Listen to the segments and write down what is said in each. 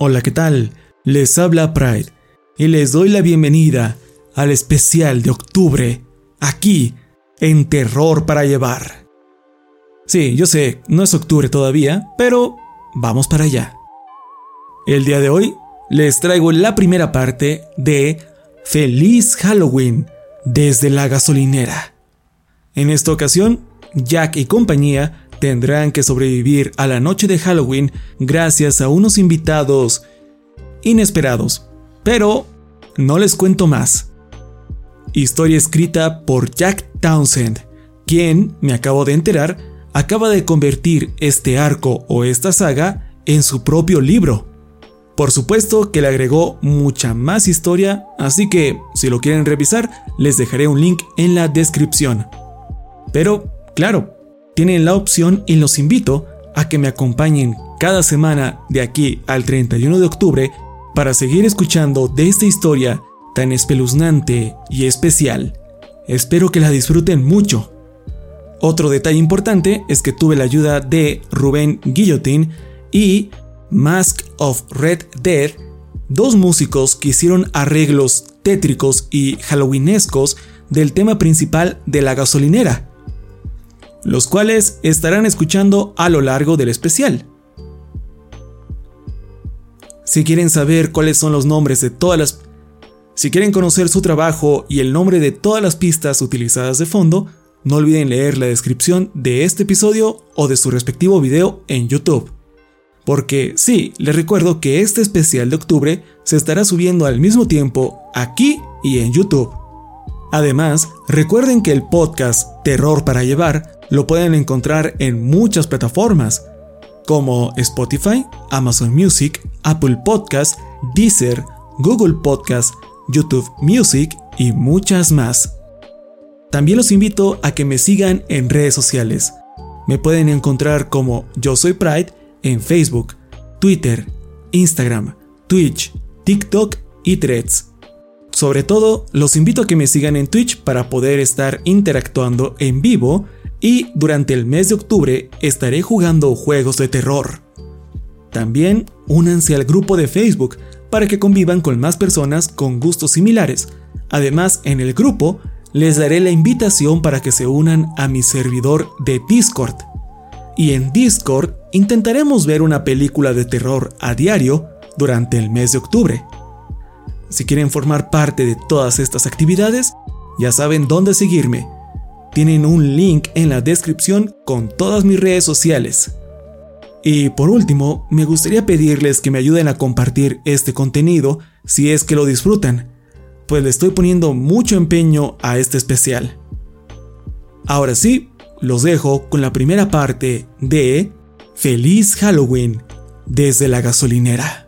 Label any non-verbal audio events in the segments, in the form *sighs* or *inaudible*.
Hola, ¿qué tal? Les habla Pride y les doy la bienvenida al especial de octubre, aquí, en Terror para Llevar. Sí, yo sé, no es octubre todavía, pero vamos para allá. El día de hoy les traigo la primera parte de Feliz Halloween desde la gasolinera. En esta ocasión, Jack y compañía tendrán que sobrevivir a la noche de Halloween gracias a unos invitados inesperados. Pero no les cuento más. Historia escrita por Jack Townsend, quien, me acabo de enterar, acaba de convertir este arco o esta saga en su propio libro. Por supuesto que le agregó mucha más historia, así que si lo quieren revisar, les dejaré un link en la descripción. Pero, claro, tienen la opción y los invito a que me acompañen cada semana de aquí al 31 de octubre para seguir escuchando de esta historia tan espeluznante y especial. Espero que la disfruten mucho. Otro detalle importante es que tuve la ayuda de Rubén Guillotin y Mask of Red Dead, dos músicos que hicieron arreglos tétricos y halloweenescos del tema principal de la gasolinera los cuales estarán escuchando a lo largo del especial. Si quieren saber cuáles son los nombres de todas las... Si quieren conocer su trabajo y el nombre de todas las pistas utilizadas de fondo, no olviden leer la descripción de este episodio o de su respectivo video en YouTube. Porque sí, les recuerdo que este especial de octubre se estará subiendo al mismo tiempo aquí y en YouTube. Además, recuerden que el podcast Terror para Llevar lo pueden encontrar en muchas plataformas como Spotify, Amazon Music, Apple Podcast, Deezer, Google Podcast, YouTube Music y muchas más. También los invito a que me sigan en redes sociales. Me pueden encontrar como Yo Soy Pride en Facebook, Twitter, Instagram, Twitch, TikTok y Threads. Sobre todo, los invito a que me sigan en Twitch para poder estar interactuando en vivo y durante el mes de octubre estaré jugando juegos de terror. También únanse al grupo de Facebook para que convivan con más personas con gustos similares. Además, en el grupo les daré la invitación para que se unan a mi servidor de Discord. Y en Discord intentaremos ver una película de terror a diario durante el mes de octubre. Si quieren formar parte de todas estas actividades, ya saben dónde seguirme tienen un link en la descripción con todas mis redes sociales. Y por último, me gustaría pedirles que me ayuden a compartir este contenido si es que lo disfrutan, pues le estoy poniendo mucho empeño a este especial. Ahora sí, los dejo con la primera parte de Feliz Halloween desde la gasolinera.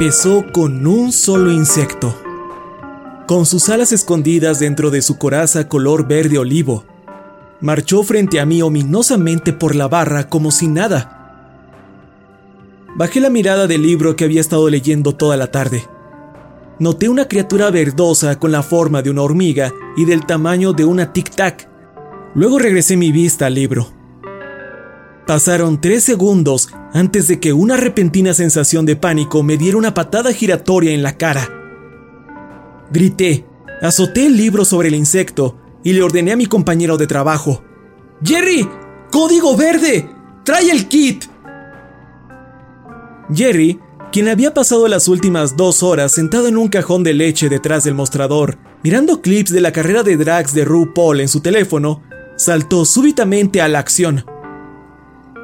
Empezó con un solo insecto, con sus alas escondidas dentro de su coraza color verde olivo. Marchó frente a mí ominosamente por la barra como si nada. Bajé la mirada del libro que había estado leyendo toda la tarde. Noté una criatura verdosa con la forma de una hormiga y del tamaño de una tic-tac. Luego regresé mi vista al libro. Pasaron tres segundos antes de que una repentina sensación de pánico me diera una patada giratoria en la cara. Grité, azoté el libro sobre el insecto y le ordené a mi compañero de trabajo. ¡Jerry! ¡Código verde! ¡Trae el kit! Jerry, quien había pasado las últimas dos horas sentado en un cajón de leche detrás del mostrador, mirando clips de la carrera de drags de RuPaul en su teléfono, saltó súbitamente a la acción.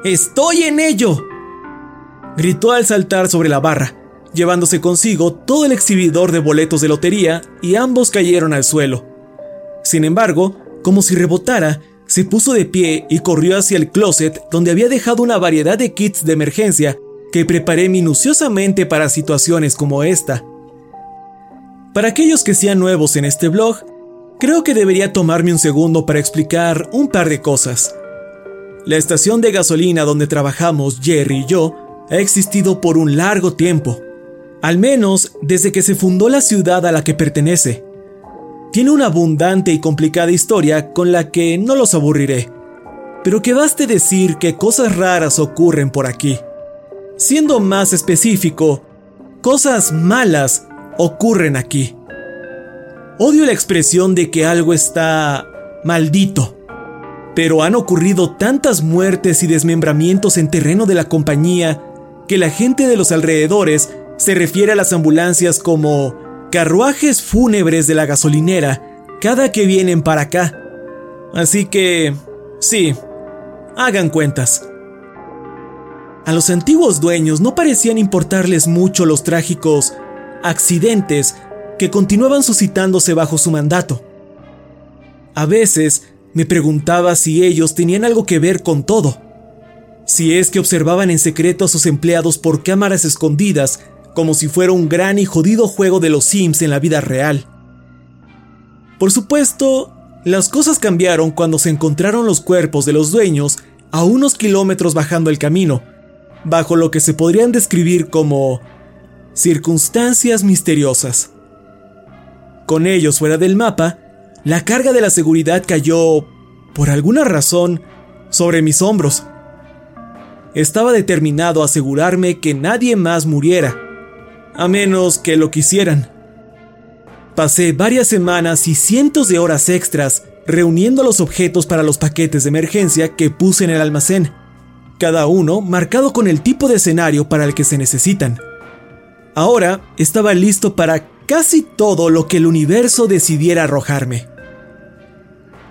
¡Estoy en ello! Gritó al saltar sobre la barra, llevándose consigo todo el exhibidor de boletos de lotería y ambos cayeron al suelo. Sin embargo, como si rebotara, se puso de pie y corrió hacia el closet donde había dejado una variedad de kits de emergencia que preparé minuciosamente para situaciones como esta. Para aquellos que sean nuevos en este blog, creo que debería tomarme un segundo para explicar un par de cosas. La estación de gasolina donde trabajamos Jerry y yo ha existido por un largo tiempo, al menos desde que se fundó la ciudad a la que pertenece. Tiene una abundante y complicada historia con la que no los aburriré, pero que baste decir que cosas raras ocurren por aquí. Siendo más específico, cosas malas ocurren aquí. Odio la expresión de que algo está maldito pero han ocurrido tantas muertes y desmembramientos en terreno de la compañía que la gente de los alrededores se refiere a las ambulancias como carruajes fúnebres de la gasolinera cada que vienen para acá. Así que, sí, hagan cuentas. A los antiguos dueños no parecían importarles mucho los trágicos accidentes que continuaban suscitándose bajo su mandato. A veces, me preguntaba si ellos tenían algo que ver con todo. Si es que observaban en secreto a sus empleados por cámaras escondidas, como si fuera un gran y jodido juego de los Sims en la vida real. Por supuesto, las cosas cambiaron cuando se encontraron los cuerpos de los dueños a unos kilómetros bajando el camino, bajo lo que se podrían describir como circunstancias misteriosas. Con ellos fuera del mapa, la carga de la seguridad cayó, por alguna razón, sobre mis hombros. Estaba determinado a asegurarme que nadie más muriera, a menos que lo quisieran. Pasé varias semanas y cientos de horas extras reuniendo los objetos para los paquetes de emergencia que puse en el almacén, cada uno marcado con el tipo de escenario para el que se necesitan. Ahora estaba listo para casi todo lo que el universo decidiera arrojarme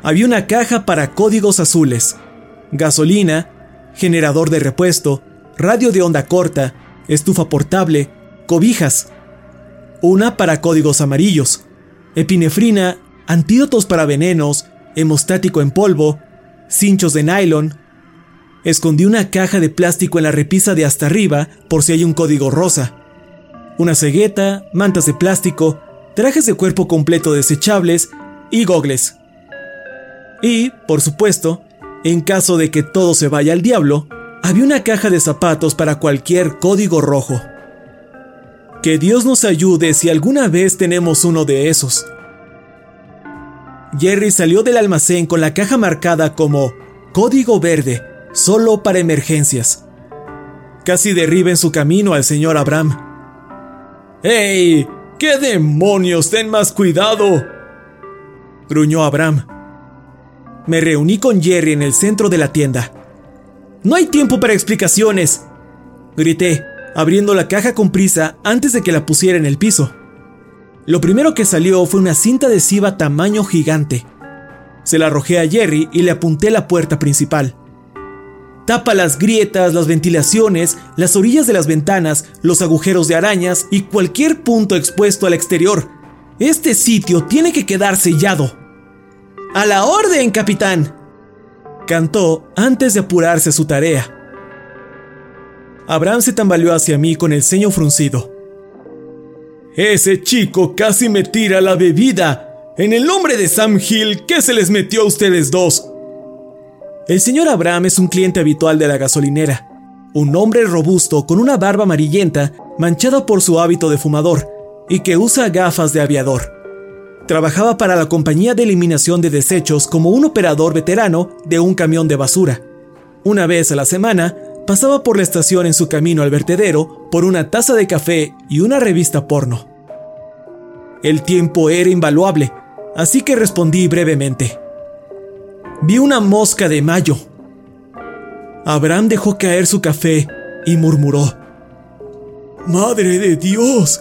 había una caja para códigos azules, gasolina, generador de repuesto, radio de onda corta, estufa portable, cobijas. Una para códigos amarillos, epinefrina, antídotos para venenos, hemostático en polvo, cinchos de nylon. Escondí una caja de plástico en la repisa de hasta arriba por si hay un código rosa. Una cegueta, mantas de plástico, trajes de cuerpo completo desechables y gogles. Y, por supuesto, en caso de que todo se vaya al diablo, había una caja de zapatos para cualquier código rojo. Que Dios nos ayude si alguna vez tenemos uno de esos. Jerry salió del almacén con la caja marcada como Código Verde, solo para emergencias. Casi derriba en su camino al señor Abraham. ¡Ey! ¿Qué demonios? Ten más cuidado. gruñó Abraham. Me reuní con Jerry en el centro de la tienda. No hay tiempo para explicaciones, grité, abriendo la caja con prisa antes de que la pusiera en el piso. Lo primero que salió fue una cinta adhesiva tamaño gigante. Se la arrojé a Jerry y le apunté la puerta principal. Tapa las grietas, las ventilaciones, las orillas de las ventanas, los agujeros de arañas y cualquier punto expuesto al exterior. Este sitio tiene que quedar sellado. ¡A la orden, capitán! Cantó antes de apurarse a su tarea. Abraham se tambaleó hacia mí con el ceño fruncido. Ese chico casi me tira la bebida. En el nombre de Sam Hill, ¿qué se les metió a ustedes dos? El señor Abraham es un cliente habitual de la gasolinera. Un hombre robusto con una barba amarillenta manchada por su hábito de fumador y que usa gafas de aviador. Trabajaba para la compañía de eliminación de desechos como un operador veterano de un camión de basura. Una vez a la semana, pasaba por la estación en su camino al vertedero por una taza de café y una revista porno. El tiempo era invaluable, así que respondí brevemente. Vi una mosca de mayo. Abraham dejó caer su café y murmuró. ¡Madre de Dios!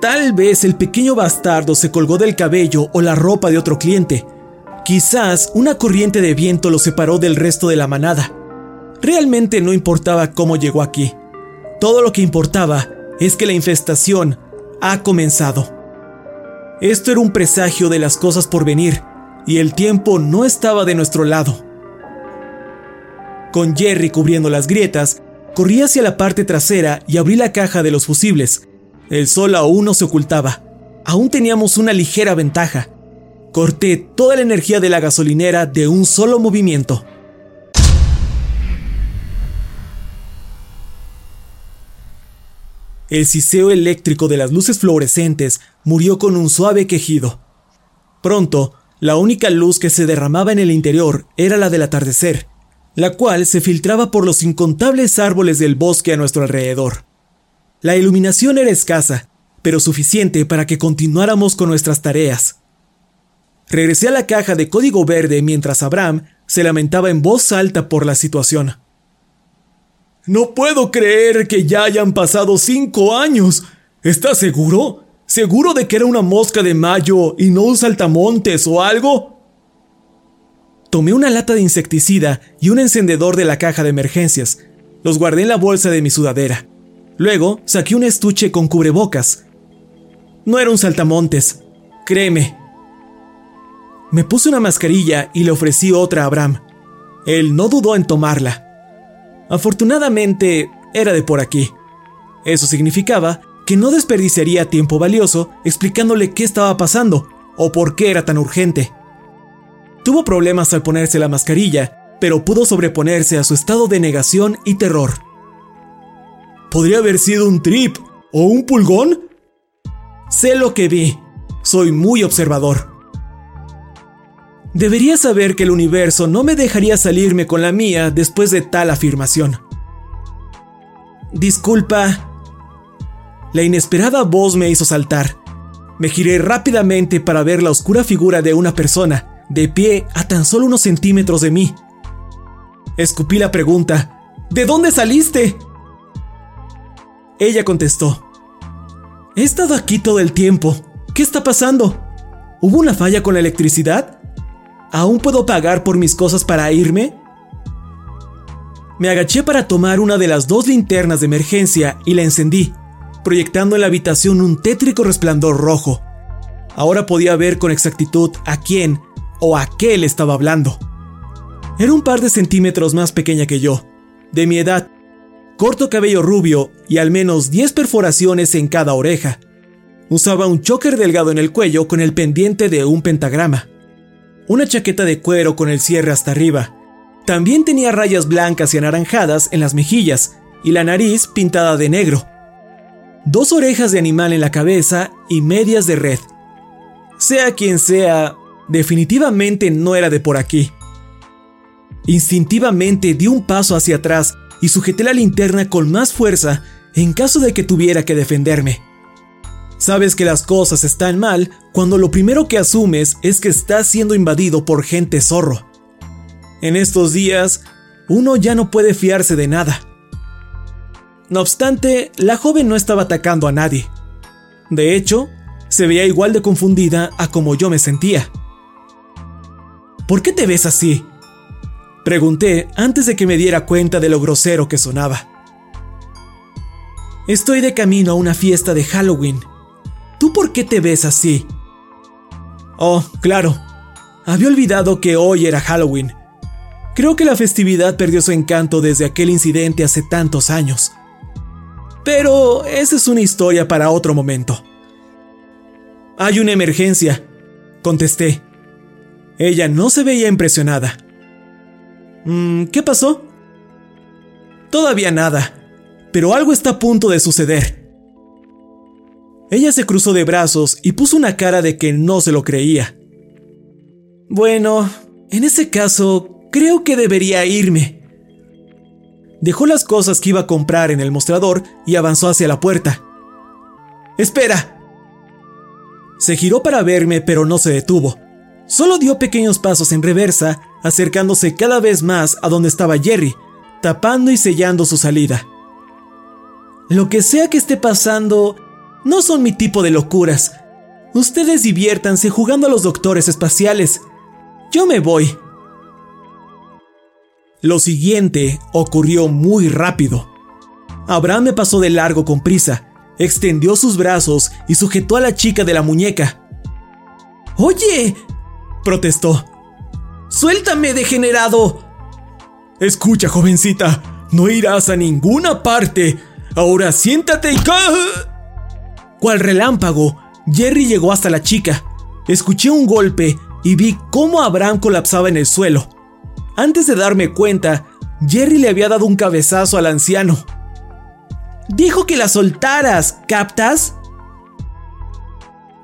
Tal vez el pequeño bastardo se colgó del cabello o la ropa de otro cliente. Quizás una corriente de viento lo separó del resto de la manada. Realmente no importaba cómo llegó aquí. Todo lo que importaba es que la infestación ha comenzado. Esto era un presagio de las cosas por venir, y el tiempo no estaba de nuestro lado. Con Jerry cubriendo las grietas, corrí hacia la parte trasera y abrí la caja de los fusibles. El sol aún no se ocultaba. Aún teníamos una ligera ventaja. Corté toda la energía de la gasolinera de un solo movimiento. El siseo eléctrico de las luces fluorescentes murió con un suave quejido. Pronto, la única luz que se derramaba en el interior era la del atardecer, la cual se filtraba por los incontables árboles del bosque a nuestro alrededor. La iluminación era escasa, pero suficiente para que continuáramos con nuestras tareas. Regresé a la caja de código verde mientras Abraham se lamentaba en voz alta por la situación. No puedo creer que ya hayan pasado cinco años. ¿Estás seguro? ¿Seguro de que era una mosca de mayo y no un saltamontes o algo? Tomé una lata de insecticida y un encendedor de la caja de emergencias. Los guardé en la bolsa de mi sudadera. Luego saqué un estuche con cubrebocas. No era un saltamontes, créeme. Me puse una mascarilla y le ofrecí otra a Abraham. Él no dudó en tomarla. Afortunadamente, era de por aquí. Eso significaba que no desperdiciaría tiempo valioso explicándole qué estaba pasando o por qué era tan urgente. Tuvo problemas al ponerse la mascarilla, pero pudo sobreponerse a su estado de negación y terror. ¿Podría haber sido un trip o un pulgón? Sé lo que vi. Soy muy observador. Debería saber que el universo no me dejaría salirme con la mía después de tal afirmación. Disculpa. La inesperada voz me hizo saltar. Me giré rápidamente para ver la oscura figura de una persona, de pie a tan solo unos centímetros de mí. Escupí la pregunta. ¿De dónde saliste? Ella contestó. He estado aquí todo el tiempo. ¿Qué está pasando? ¿Hubo una falla con la electricidad? ¿Aún puedo pagar por mis cosas para irme? Me agaché para tomar una de las dos linternas de emergencia y la encendí, proyectando en la habitación un tétrico resplandor rojo. Ahora podía ver con exactitud a quién o a qué le estaba hablando. Era un par de centímetros más pequeña que yo, de mi edad, corto cabello rubio y al menos 10 perforaciones en cada oreja. Usaba un choker delgado en el cuello con el pendiente de un pentagrama una chaqueta de cuero con el cierre hasta arriba. También tenía rayas blancas y anaranjadas en las mejillas y la nariz pintada de negro. dos orejas de animal en la cabeza y medias de red. Sea quien sea, definitivamente no era de por aquí. Instintivamente di un paso hacia atrás y sujeté la linterna con más fuerza en caso de que tuviera que defenderme. Sabes que las cosas están mal cuando lo primero que asumes es que estás siendo invadido por gente zorro. En estos días, uno ya no puede fiarse de nada. No obstante, la joven no estaba atacando a nadie. De hecho, se veía igual de confundida a como yo me sentía. ¿Por qué te ves así? Pregunté antes de que me diera cuenta de lo grosero que sonaba. Estoy de camino a una fiesta de Halloween. ¿Tú por qué te ves así? Oh, claro. Había olvidado que hoy era Halloween. Creo que la festividad perdió su encanto desde aquel incidente hace tantos años. Pero esa es una historia para otro momento. Hay una emergencia, contesté. Ella no se veía impresionada. Mm, ¿Qué pasó? Todavía nada, pero algo está a punto de suceder. Ella se cruzó de brazos y puso una cara de que no se lo creía. Bueno, en ese caso, creo que debería irme. Dejó las cosas que iba a comprar en el mostrador y avanzó hacia la puerta. ¡Espera! Se giró para verme, pero no se detuvo. Solo dio pequeños pasos en reversa, acercándose cada vez más a donde estaba Jerry, tapando y sellando su salida. Lo que sea que esté pasando, no son mi tipo de locuras. Ustedes diviértanse jugando a los doctores espaciales. Yo me voy. Lo siguiente ocurrió muy rápido. Abraham me pasó de largo con prisa, extendió sus brazos y sujetó a la chica de la muñeca. Oye, protestó. ¡Suéltame, degenerado! Escucha, jovencita, no irás a ninguna parte. Ahora siéntate y... Cual relámpago, Jerry llegó hasta la chica. Escuché un golpe y vi cómo Abraham colapsaba en el suelo. Antes de darme cuenta, Jerry le había dado un cabezazo al anciano. Dijo que la soltaras, ¿captas?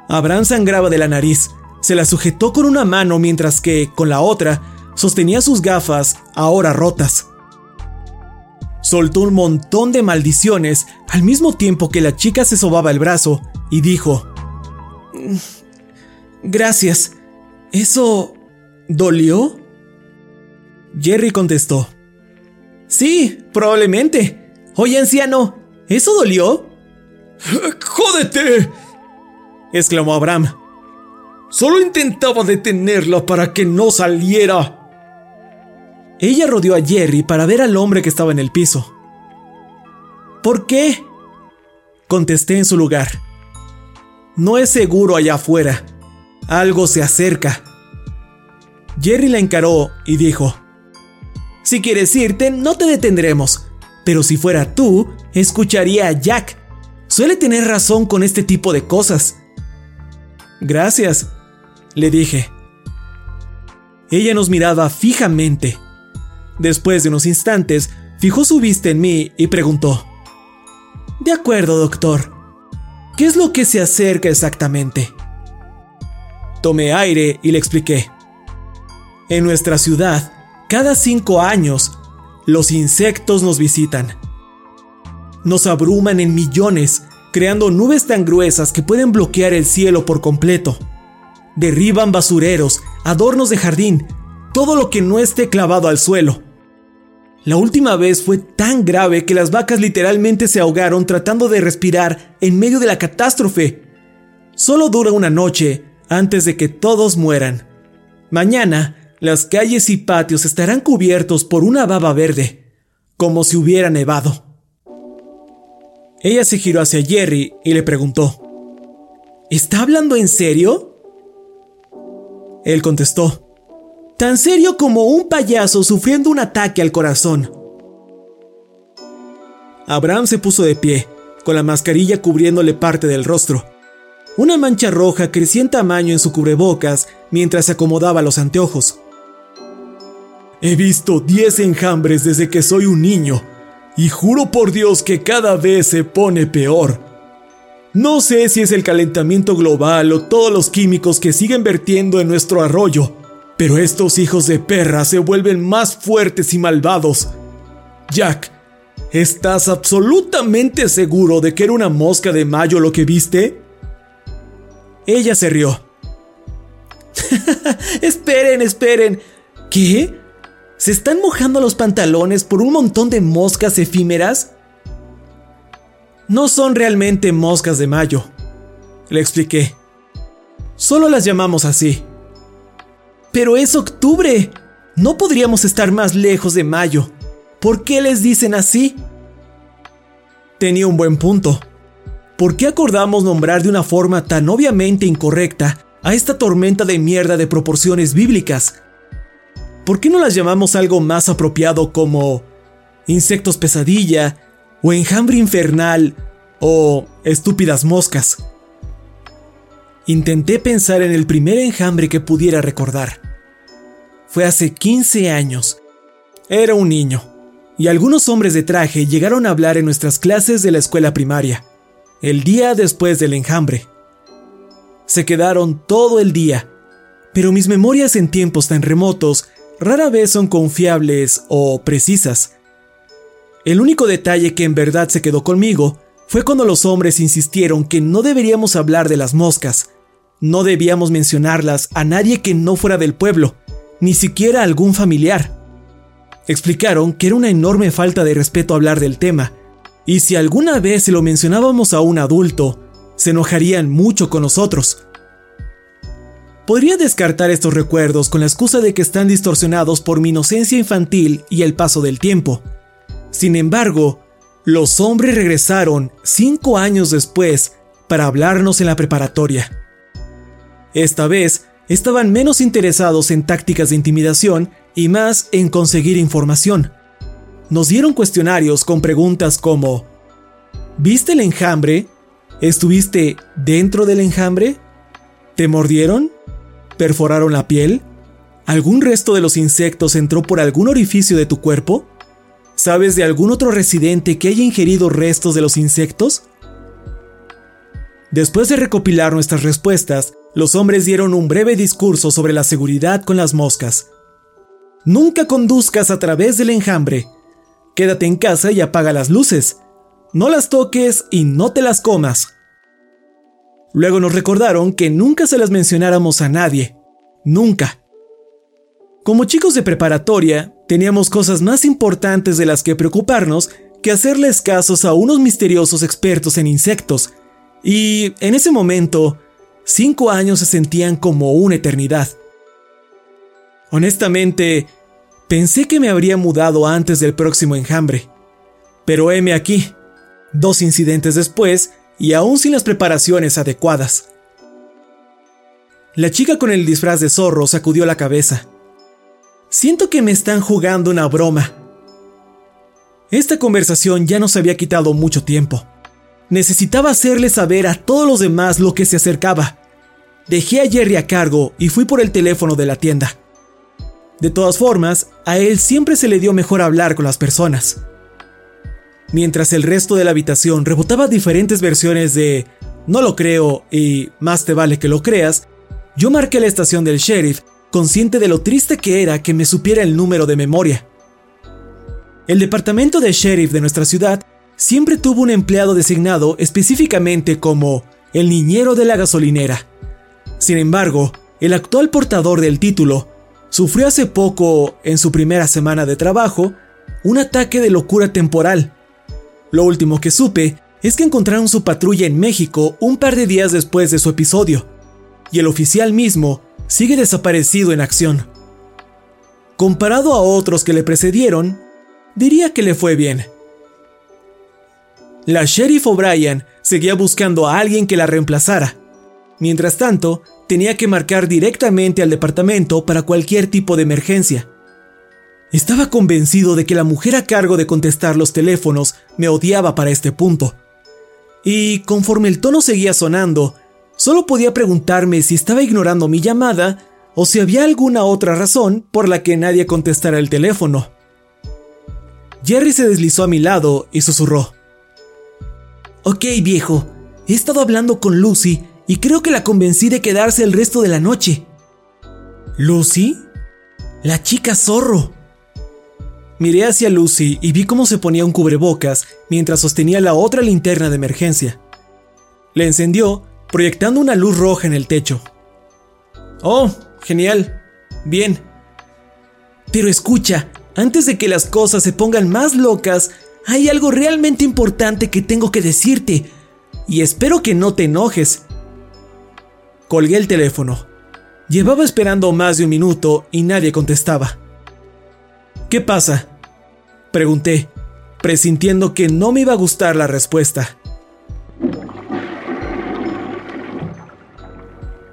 Abraham sangraba de la nariz se la sujetó con una mano mientras que, con la otra, sostenía sus gafas, ahora rotas. Soltó un montón de maldiciones al mismo tiempo que la chica se sobaba el brazo y dijo, mm, Gracias. ¿Eso... dolió? Jerry contestó, Sí, probablemente. Oye, anciano, ¿eso dolió? ¡Jódete! exclamó Abraham. Solo intentaba detenerla para que no saliera. Ella rodeó a Jerry para ver al hombre que estaba en el piso. ¿Por qué? Contesté en su lugar. No es seguro allá afuera. Algo se acerca. Jerry la encaró y dijo, Si quieres irte, no te detendremos, pero si fuera tú, escucharía a Jack. Suele tener razón con este tipo de cosas. Gracias, le dije. Ella nos miraba fijamente. Después de unos instantes, fijó su vista en mí y preguntó, De acuerdo, doctor. ¿Qué es lo que se acerca exactamente? Tomé aire y le expliqué. En nuestra ciudad, cada cinco años, los insectos nos visitan. Nos abruman en millones, creando nubes tan gruesas que pueden bloquear el cielo por completo derriban basureros, adornos de jardín, todo lo que no esté clavado al suelo. La última vez fue tan grave que las vacas literalmente se ahogaron tratando de respirar en medio de la catástrofe. Solo dura una noche antes de que todos mueran. Mañana, las calles y patios estarán cubiertos por una baba verde, como si hubiera nevado. Ella se giró hacia Jerry y le preguntó, ¿Está hablando en serio? Él contestó, tan serio como un payaso sufriendo un ataque al corazón. Abraham se puso de pie, con la mascarilla cubriéndole parte del rostro. Una mancha roja crecía en tamaño en su cubrebocas mientras se acomodaba los anteojos. He visto diez enjambres desde que soy un niño, y juro por Dios que cada vez se pone peor, No sé si es el calentamiento global o todos los químicos que siguen vertiendo en nuestro arroyo, pero estos hijos de perra se vuelven más fuertes y malvados. Jack, ¿estás absolutamente seguro de que era una mosca de mayo lo que viste? Ella se rió. *laughs* esperen, esperen. ¿Qué? ¿Se están mojando los pantalones por un montón de moscas efímeras? No son realmente moscas de mayo, le expliqué. Solo las llamamos así. Pero es octubre. No podríamos estar más lejos de mayo. ¿Por qué les dicen así? Tenía un buen punto. ¿Por qué acordamos nombrar de una forma tan obviamente incorrecta a esta tormenta de mierda de proporciones bíblicas? ¿Por qué no las llamamos algo más apropiado como insectos pesadilla, o enjambre infernal, o estúpidas moscas? Intenté pensar en el primer enjambre que pudiera recordar. Fue hace 15 años. Era un niño, y algunos hombres de traje llegaron a hablar en nuestras clases de la escuela primaria, el día después del enjambre. Se quedaron todo el día, pero mis memorias en tiempos tan remotos rara vez son confiables o precisas. El único detalle que en verdad se quedó conmigo fue cuando los hombres insistieron que no deberíamos hablar de las moscas, no debíamos mencionarlas a nadie que no fuera del pueblo, ni siquiera a algún familiar. Explicaron que era una enorme falta de respeto hablar del tema, y si alguna vez se lo mencionábamos a un adulto, se enojarían mucho con nosotros. Podría descartar estos recuerdos con la excusa de que están distorsionados por mi inocencia infantil y el paso del tiempo. Sin embargo, los hombres regresaron cinco años después para hablarnos en la preparatoria. Esta vez, estaban menos interesados en tácticas de intimidación y más en conseguir información. Nos dieron cuestionarios con preguntas como ¿Viste el enjambre? ¿Estuviste dentro del enjambre? ¿Te mordieron? ¿Perforaron la piel? ¿Algún resto de los insectos entró por algún orificio de tu cuerpo? ¿Sabes de algún otro residente que haya ingerido restos de los insectos? Después de recopilar nuestras respuestas, los hombres dieron un breve discurso sobre la seguridad con las moscas. Nunca conduzcas a través del enjambre. Quédate en casa y apaga las luces. No las toques y no te las comas. Luego nos recordaron que nunca se las mencionáramos a nadie. Nunca. Como chicos de preparatoria, teníamos cosas más importantes de las que preocuparnos que hacerles casos a unos misteriosos expertos en insectos. Y en ese momento, cinco años se sentían como una eternidad. Honestamente, pensé que me habría mudado antes del próximo enjambre. Pero heme aquí, dos incidentes después, y aún sin las preparaciones adecuadas. La chica con el disfraz de zorro sacudió la cabeza. Siento que me están jugando una broma. Esta conversación ya nos había quitado mucho tiempo. Necesitaba hacerle saber a todos los demás lo que se acercaba. Dejé a Jerry a cargo y fui por el teléfono de la tienda. De todas formas, a él siempre se le dio mejor hablar con las personas. Mientras el resto de la habitación rebotaba diferentes versiones de no lo creo y más te vale que lo creas, yo marqué la estación del sheriff, consciente de lo triste que era que me supiera el número de memoria. El departamento de sheriff de nuestra ciudad siempre tuvo un empleado designado específicamente como el niñero de la gasolinera. Sin embargo, el actual portador del título sufrió hace poco, en su primera semana de trabajo, un ataque de locura temporal lo último que supe es que encontraron su patrulla en México un par de días después de su episodio, y el oficial mismo sigue desaparecido en acción. Comparado a otros que le precedieron, diría que le fue bien. La sheriff O'Brien seguía buscando a alguien que la reemplazara. Mientras tanto, tenía que marcar directamente al departamento para cualquier tipo de emergencia. Estaba convencido de que la mujer a cargo de contestar los teléfonos me odiaba para este punto. Y conforme el tono seguía sonando, solo podía preguntarme si estaba ignorando mi llamada o si había alguna otra razón por la que nadie contestara el teléfono. Jerry se deslizó a mi lado y susurró. Ok, viejo, He estado hablando con Lucy y creo que la convencí de quedarse el resto de la noche. ¿Lucy? La chica zorro. Miré hacia Lucy y vi cómo se ponía un cubrebocas mientras sostenía la otra linterna de emergencia. La encendió, proyectando una luz roja en el techo. Oh, genial. Bien. Pero escucha, antes de que las cosas se pongan más locas, hay algo realmente importante que tengo que decirte. Y espero que no te enojes. Colgué el teléfono. Llevaba esperando más de un minuto y nadie contestaba. ¿Qué pasa? Pregunté, presintiendo que no me iba a gustar la respuesta.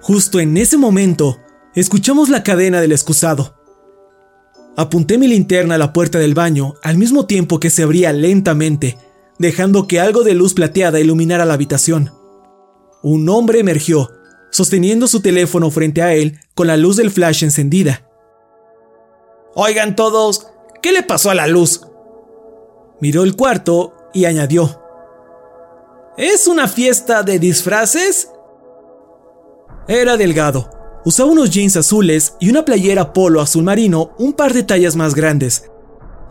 Justo en ese momento, escuchamos la cadena del excusado. Apunté mi linterna a la puerta del baño al mismo tiempo que se abría lentamente, dejando que algo de luz plateada iluminara la habitación. Un hombre emergió, sosteniendo su teléfono frente a él con la luz del flash encendida. Oigan todos, ¿qué le pasó a la luz? Miró el cuarto y añadió. ¿Es una fiesta de disfraces? Era delgado, usaba unos jeans azules y una playera polo azul marino un par de tallas más grandes,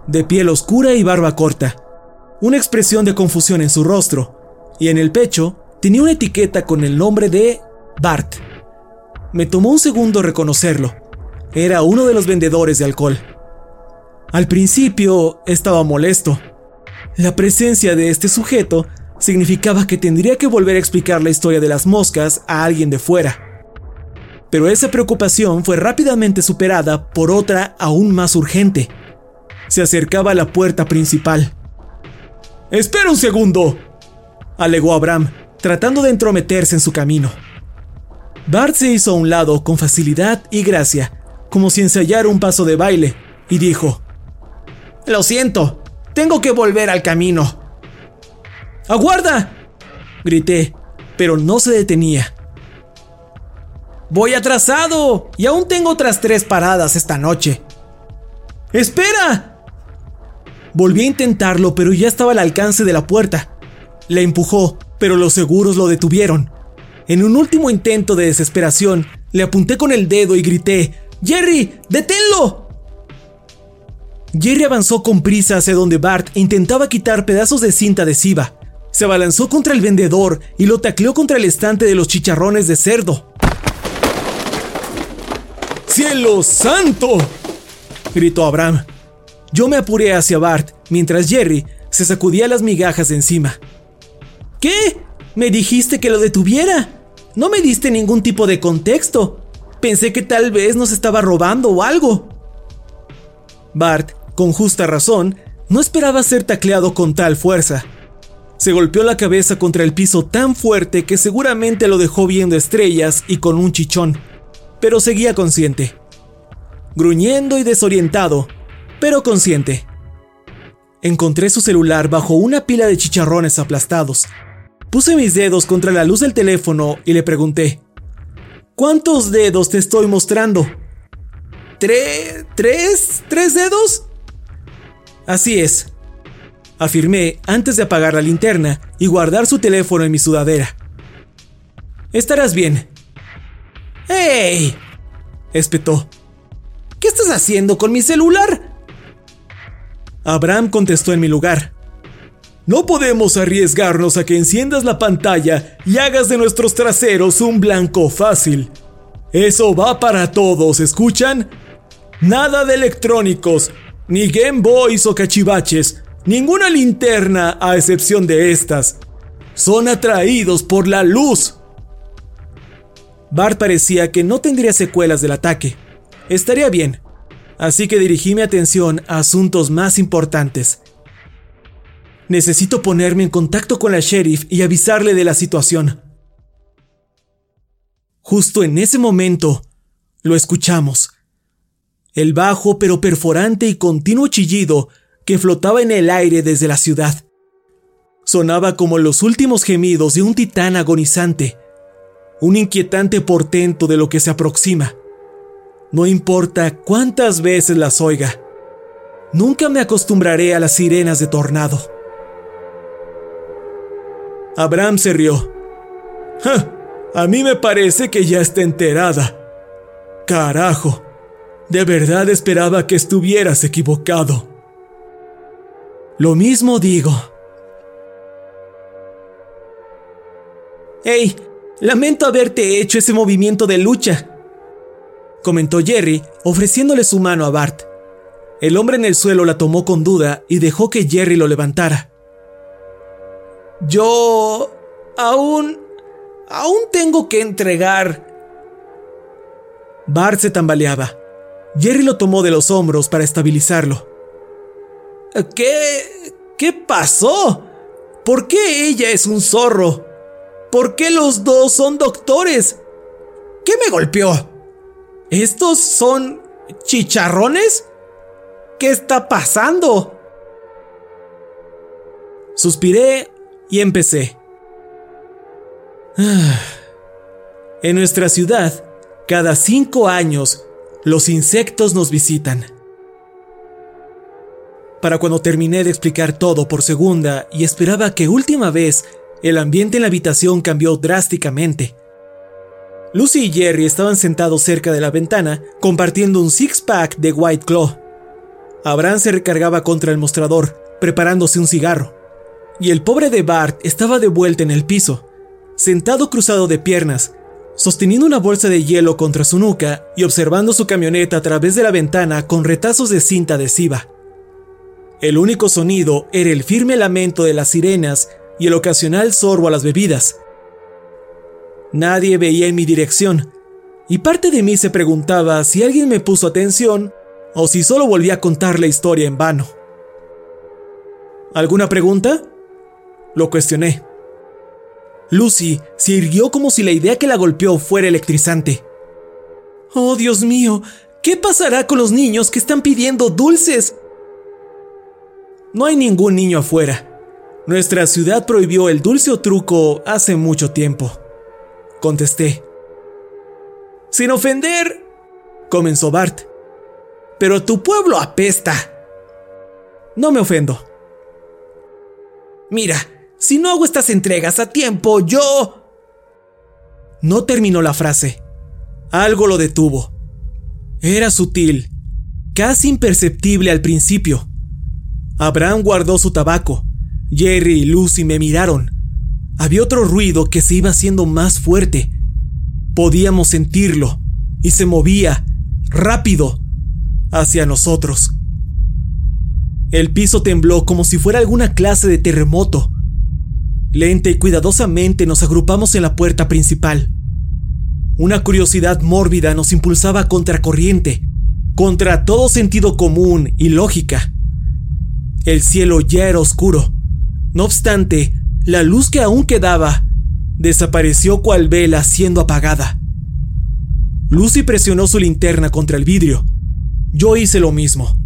de piel oscura y barba corta, una expresión de confusión en su rostro, y en el pecho tenía una etiqueta con el nombre de Bart. Me tomó un segundo reconocerlo. Era uno de los vendedores de alcohol. Al principio estaba molesto. La presencia de este sujeto significaba que tendría que volver a explicar la historia de las moscas a alguien de fuera. Pero esa preocupación fue rápidamente superada por otra aún más urgente. Se acercaba a la puerta principal. ¡Espera un segundo! alegó Abraham, tratando de entrometerse en su camino. Bart se hizo a un lado con facilidad y gracia, como si ensayara un paso de baile, y dijo, Lo siento, tengo que volver al camino. ¡Aguarda! grité, pero no se detenía. Voy atrasado y aún tengo otras tres paradas esta noche. ¡Espera! Volví a intentarlo, pero ya estaba al alcance de la puerta. La empujó, pero los seguros lo detuvieron. En un último intento de desesperación, le apunté con el dedo y grité, Jerry, deténlo. Jerry avanzó con prisa hacia donde Bart intentaba quitar pedazos de cinta adhesiva. Se abalanzó contra el vendedor y lo tacleó contra el estante de los chicharrones de cerdo. ¡Cielo santo! gritó Abraham. Yo me apuré hacia Bart mientras Jerry se sacudía las migajas de encima. ¿Qué? Me dijiste que lo detuviera. No me diste ningún tipo de contexto. Pensé que tal vez nos estaba robando o algo. Bart, con justa razón, no esperaba ser tacleado con tal fuerza. Se golpeó la cabeza contra el piso tan fuerte que seguramente lo dejó viendo estrellas y con un chichón, pero seguía consciente. Gruñendo y desorientado, pero consciente. Encontré su celular bajo una pila de chicharrones aplastados. Puse mis dedos contra la luz del teléfono y le pregunté, ¿Cuántos dedos te estoy mostrando? ¿Tres? ¿Tres? ¿Tres dedos? Así es, afirmé antes de apagar la linterna y guardar su teléfono en mi sudadera. Estarás bien. ¡Hey! espetó. ¿Qué estás haciendo con mi celular? Abraham contestó en mi lugar. No podemos arriesgarnos a que enciendas la pantalla y hagas de nuestros traseros un blanco fácil. Eso va para todos, ¿escuchan? Nada de electrónicos, ni Game Boys o cachivaches, ninguna linterna a excepción de estas. Son atraídos por la luz. Bart parecía que no tendría secuelas del ataque. Estaría bien. Así que dirigí mi atención a asuntos más importantes. Necesito ponerme en contacto con la sheriff y avisarle de la situación. Justo en ese momento, lo escuchamos. El bajo pero perforante y continuo chillido que flotaba en el aire desde la ciudad. Sonaba como los últimos gemidos de un titán agonizante, un inquietante portento de lo que se aproxima. No importa cuántas veces las oiga, nunca me acostumbraré a las sirenas de tornado. Abraham se rió, A mí me parece que ya está enterada. Carajo, de verdad esperaba que estuvieras equivocado. Lo mismo digo. Hey, lamento haberte hecho ese movimiento de lucha, comentó Jerry, ofreciéndole su mano a Bart. El hombre en el suelo la tomó con duda y dejó que Jerry lo levantara. Yo... aún... aún tengo que entregar... Bart se tambaleaba. Jerry lo tomó de los hombros para estabilizarlo. ¿Qué... qué pasó? ¿Por qué ella es un zorro? ¿Por qué los dos son doctores? ¿Qué me golpeó? ¿Estos son chicharrones? ¿Qué está pasando? Suspiré y empecé. *sighs* En nuestra ciudad, cada cinco años, los insectos nos visitan. Para cuando terminé de explicar todo por segunda y esperaba que última vez, el ambiente en la habitación cambió drásticamente. Lucy y Jerry estaban sentados cerca de la ventana, compartiendo un six-pack de White Claw. Abraham se recargaba contra el mostrador, preparándose un cigarro. Y el pobre de Bart estaba de vuelta en el piso, sentado cruzado de piernas, sosteniendo una bolsa de hielo contra su nuca y observando su camioneta a través de la ventana con retazos de cinta adhesiva. El único sonido era el firme lamento de las sirenas y el ocasional sorbo a las bebidas. Nadie veía en mi dirección, y parte de mí se preguntaba si alguien me puso atención o si solo volví a contar la historia en vano. ¿Alguna pregunta? Lo cuestioné. Lucy se irguió como si la idea que la golpeó fuera electrizante. Oh, Dios mío, ¿qué pasará con los niños que están pidiendo dulces? No hay ningún niño afuera. Nuestra ciudad prohibió el dulce o truco hace mucho tiempo. Contesté. Sin ofender, comenzó Bart. Pero tu pueblo apesta. No me ofendo. Mira, si no hago estas entregas a tiempo, yo... No terminó la frase. Algo lo detuvo. Era sutil, casi imperceptible al principio. Abraham guardó su tabaco. Jerry y Lucy me miraron. Había otro ruido que se iba haciendo más fuerte. Podíamos sentirlo, y se movía, rápido, hacia nosotros. El piso tembló como si fuera alguna clase de terremoto. Lenta y cuidadosamente nos agrupamos en la puerta principal. Una curiosidad mórbida nos impulsaba contra corriente, contra todo sentido común y lógica. El cielo ya era oscuro. No obstante, la luz que aún quedaba desapareció cual vela siendo apagada. Lucy presionó su linterna contra el vidrio. Yo hice lo mismo.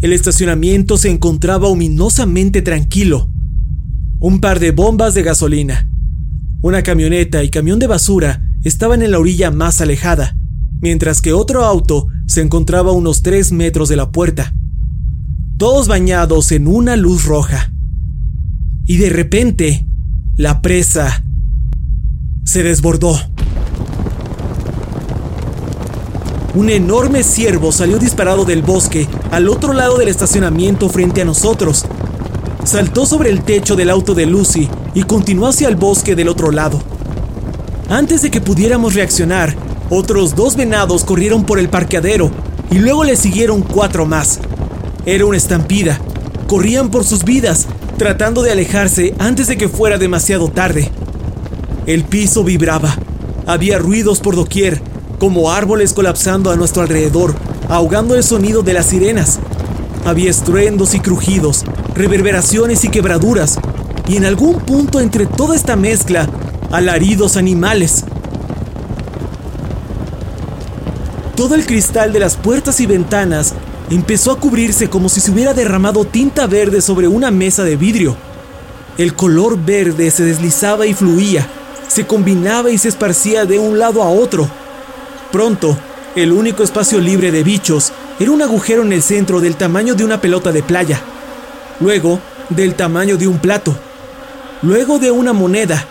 El estacionamiento se encontraba ominosamente tranquilo un par de bombas de gasolina. Una camioneta y camión de basura estaban en la orilla más alejada, mientras que otro auto se encontraba a unos tres metros de la puerta, todos bañados en una luz roja. Y de repente, la presa se desbordó. Un enorme ciervo salió disparado del bosque al otro lado del estacionamiento frente a nosotros saltó sobre el techo del auto de Lucy y continuó hacia el bosque del otro lado. Antes de que pudiéramos reaccionar, otros dos venados corrieron por el parqueadero y luego le siguieron cuatro más. Era una estampida. Corrían por sus vidas, tratando de alejarse antes de que fuera demasiado tarde. El piso vibraba. Había ruidos por doquier, como árboles colapsando a nuestro alrededor, ahogando el sonido de las sirenas. Había estruendos y crujidos, reverberaciones y quebraduras, y en algún punto entre toda esta mezcla, alaridos animales. Todo el cristal de las puertas y ventanas empezó a cubrirse como si se hubiera derramado tinta verde sobre una mesa de vidrio. El color verde se deslizaba y fluía, se combinaba y se esparcía de un lado a otro. Pronto, el único espacio libre de bichos era un agujero en el centro del tamaño de una pelota de playa luego del tamaño de un plato, luego de una moneda,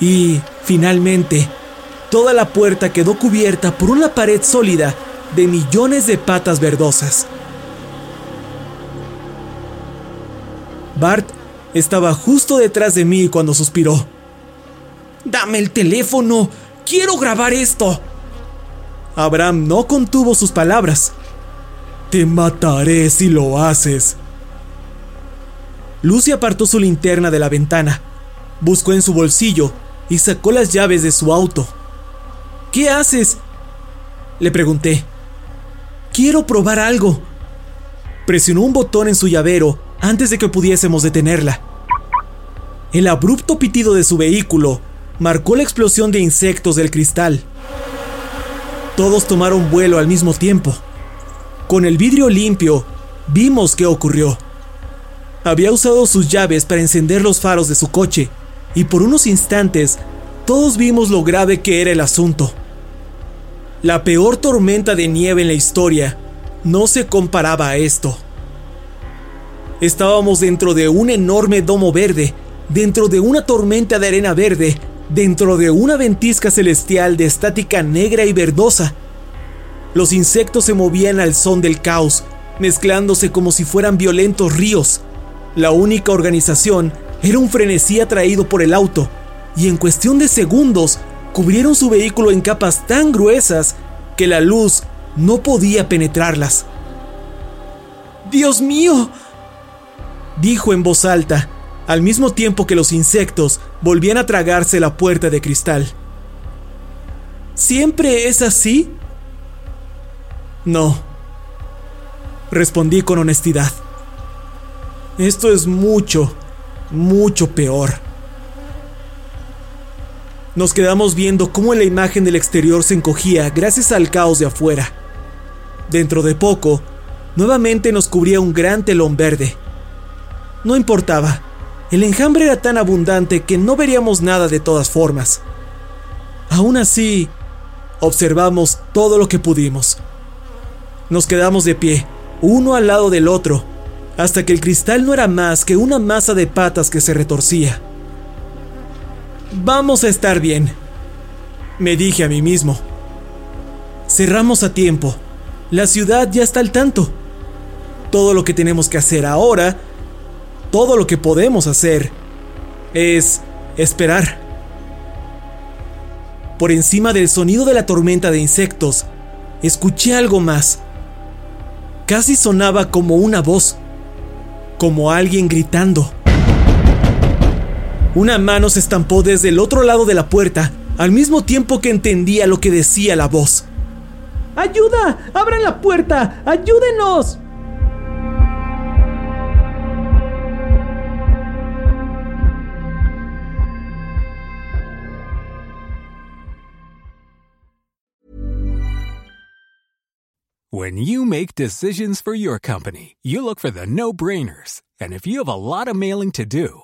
Y, finalmente, toda la puerta quedó cubierta por una pared sólida de millones de patas verdosas. Bart estaba justo detrás de mí cuando suspiró. Dame el teléfono, quiero grabar esto. Abraham no contuvo sus palabras. Te mataré si lo haces. Lucy apartó su linterna de la ventana, buscó en su bolsillo y sacó las llaves de su auto. ¿Qué haces? Le pregunté. Quiero probar algo. Presionó un botón en su llavero antes de que pudiésemos detenerla. El abrupto pitido de su vehículo marcó la explosión de insectos del cristal. Todos tomaron vuelo al mismo tiempo. Con el vidrio limpio, vimos qué ocurrió. Había usado sus llaves para encender los faros de su coche, y por unos instantes todos vimos lo grave que era el asunto. La peor tormenta de nieve en la historia no se comparaba a esto. Estábamos dentro de un enorme domo verde, dentro de una tormenta de arena verde, dentro de una ventisca celestial de estática negra y verdosa. Los insectos se movían al son del caos, mezclándose como si fueran violentos ríos. La única organización era un frenesí atraído por el auto, y en cuestión de segundos cubrieron su vehículo en capas tan gruesas que la luz no podía penetrarlas. ¡Dios mío! dijo en voz alta, al mismo tiempo que los insectos volvían a tragarse la puerta de cristal. ¿Siempre es así? No, respondí con honestidad. Esto es mucho, mucho peor. Nos quedamos viendo cómo la imagen del exterior se encogía gracias al caos de afuera. Dentro de poco, nuevamente nos cubría un gran telón verde. No importaba. El enjambre era tan abundante que no veríamos nada de todas formas. Aún así, observamos todo lo que pudimos. Nos quedamos de pie, uno al lado del otro, hasta que el cristal no era más que una masa de patas que se retorcía. Vamos a estar bien, me dije a mí mismo. Cerramos a tiempo. La ciudad ya está al tanto. Todo lo que tenemos que hacer ahora todo lo que podemos hacer es esperar. Por encima del sonido de la tormenta de insectos, escuché algo más. Casi sonaba como una voz, como alguien gritando. Una mano se estampó desde el otro lado de la puerta, al mismo tiempo que entendía lo que decía la voz. ¡Ayuda! ¡Abran la puerta! ¡Ayúdenos! When you make decisions for your company, you look for the no-brainers. And if you have a lot of mailing to do,